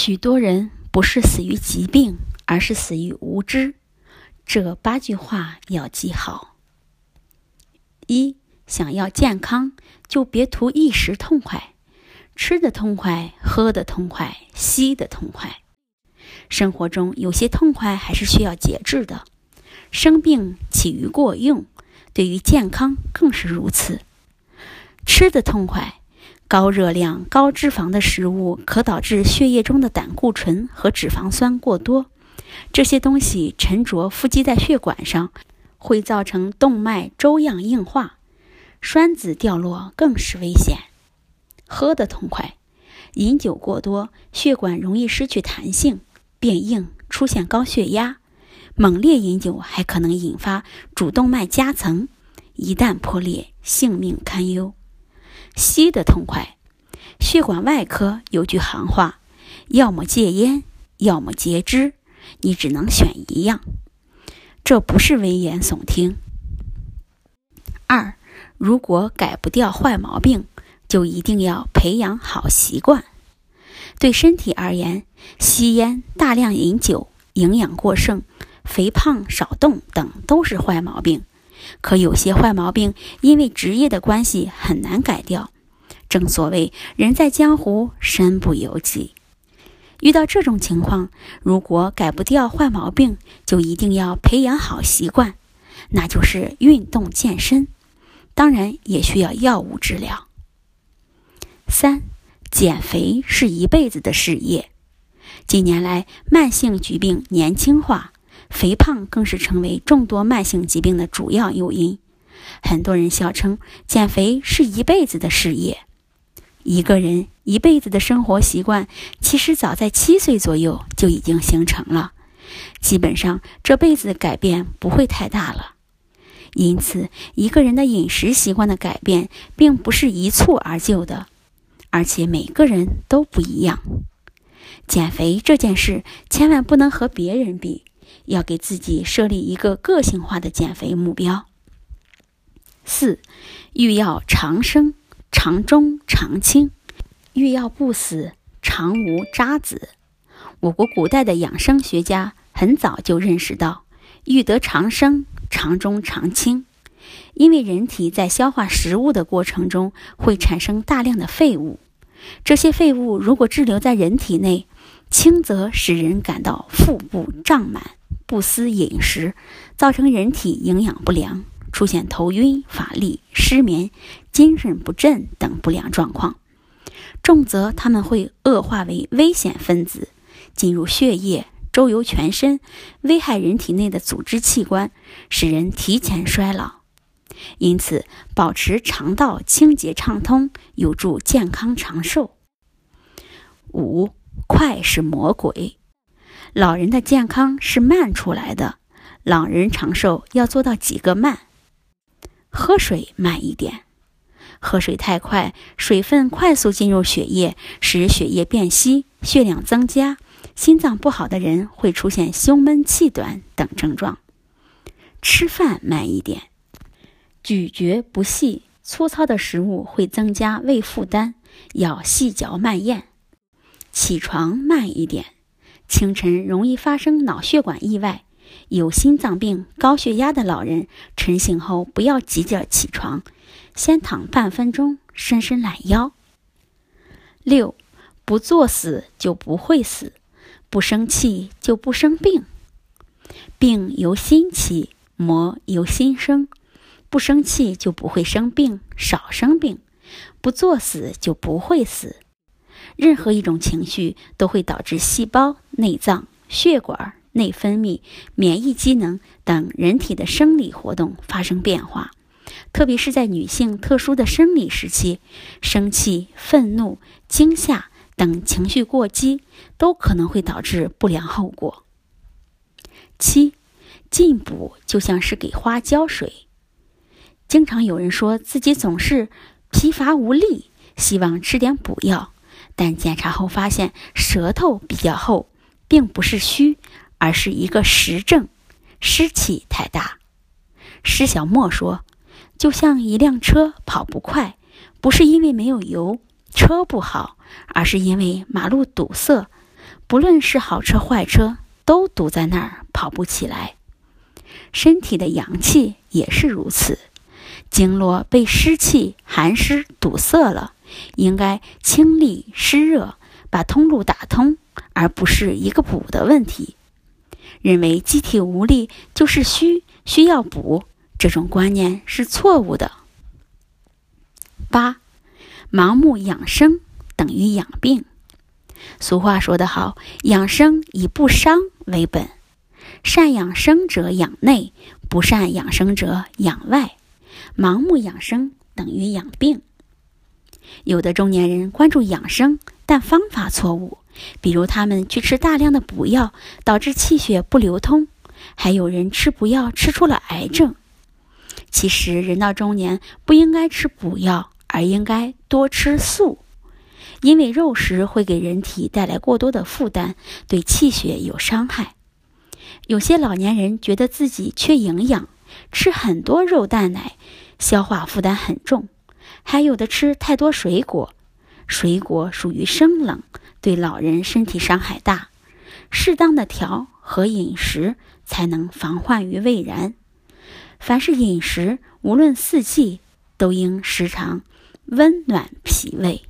许多人不是死于疾病，而是死于无知。这八句话要记好：一、想要健康，就别图一时痛快，吃的痛快，喝的痛快，吸的痛快。生活中有些痛快还是需要节制的。生病起于过用，对于健康更是如此。吃的痛快。高热量、高脂肪的食物可导致血液中的胆固醇和脂肪酸过多，这些东西沉着富积在血管上，会造成动脉粥样硬化，栓子掉落更是危险。喝得痛快，饮酒过多，血管容易失去弹性，变硬，出现高血压。猛烈饮酒还可能引发主动脉夹层，一旦破裂，性命堪忧。吸的痛快，血管外科有句行话：要么戒烟，要么截肢，你只能选一样。这不是危言耸听。二，如果改不掉坏毛病，就一定要培养好习惯。对身体而言，吸烟、大量饮酒、营养过剩、肥胖、少动等都是坏毛病。可有些坏毛病，因为职业的关系很难改掉。正所谓人在江湖，身不由己。遇到这种情况，如果改不掉坏毛病，就一定要培养好习惯，那就是运动健身。当然，也需要药物治疗。三，减肥是一辈子的事业。近年来，慢性疾病年轻化。肥胖更是成为众多慢性疾病的主要诱因，很多人笑称减肥是一辈子的事业。一个人一辈子的生活习惯，其实早在七岁左右就已经形成了，基本上这辈子改变不会太大了。因此，一个人的饮食习惯的改变，并不是一蹴而就的，而且每个人都不一样。减肥这件事，千万不能和别人比。要给自己设立一个个性化的减肥目标。四，欲要长生，长中长青；欲要不死，长无渣滓。我国古代的养生学家很早就认识到，欲得长生，长中长青。因为人体在消化食物的过程中会产生大量的废物，这些废物如果滞留在人体内，轻则使人感到腹部胀满。不思饮食，造成人体营养不良，出现头晕、乏力、失眠、精神不振等不良状况；重则他们会恶化为危险分子，进入血液，周游全身，危害人体内的组织器官，使人提前衰老。因此，保持肠道清洁畅通，有助健康长寿。五，快是魔鬼。老人的健康是慢出来的，老人长寿要做到几个慢：喝水慢一点，喝水太快，水分快速进入血液，使血液变稀，血量增加，心脏不好的人会出现胸闷气短等症状；吃饭慢一点，咀嚼不细，粗糙的食物会增加胃负担，要细嚼慢咽；起床慢一点。清晨容易发生脑血管意外，有心脏病、高血压的老人晨醒后不要急着起床，先躺半分钟，伸伸懒腰。六，不作死就不会死，不生气就不生病。病由心起，魔由心生。不生气就不会生病，少生病；不作死就不会死。任何一种情绪都会导致细胞、内脏、血管、内分泌、免疫机能等人体的生理活动发生变化，特别是在女性特殊的生理时期，生气、愤怒、惊吓等情绪过激都可能会导致不良后果。七，进补就像是给花浇水，经常有人说自己总是疲乏无力，希望吃点补药。但检查后发现舌头比较厚，并不是虚，而是一个实症，湿气太大。施小莫说：“就像一辆车跑不快，不是因为没有油，车不好，而是因为马路堵塞，不论是好车坏车，都堵在那儿跑不起来。身体的阳气也是如此，经络被湿气、寒湿堵塞了，应该清利湿热，把通路打通，而不是一个补的问题。认为机体无力就是虚，需要补，这种观念是错误的。八，盲目养生等于养病。俗话说得好，养生以不伤为本。善养生者养内，不善养生者养外。盲目养生等于养病。有的中年人关注养生，但方法错误，比如他们去吃大量的补药，导致气血不流通；还有人吃补药吃出了癌症。其实，人到中年不应该吃补药，而应该多吃素，因为肉食会给人体带来过多的负担，对气血有伤害。有些老年人觉得自己缺营养，吃很多肉蛋奶，消化负担很重；还有的吃太多水果，水果属于生冷，对老人身体伤害大。适当的调和饮食，才能防患于未然。凡是饮食，无论四季，都应时常温暖脾胃。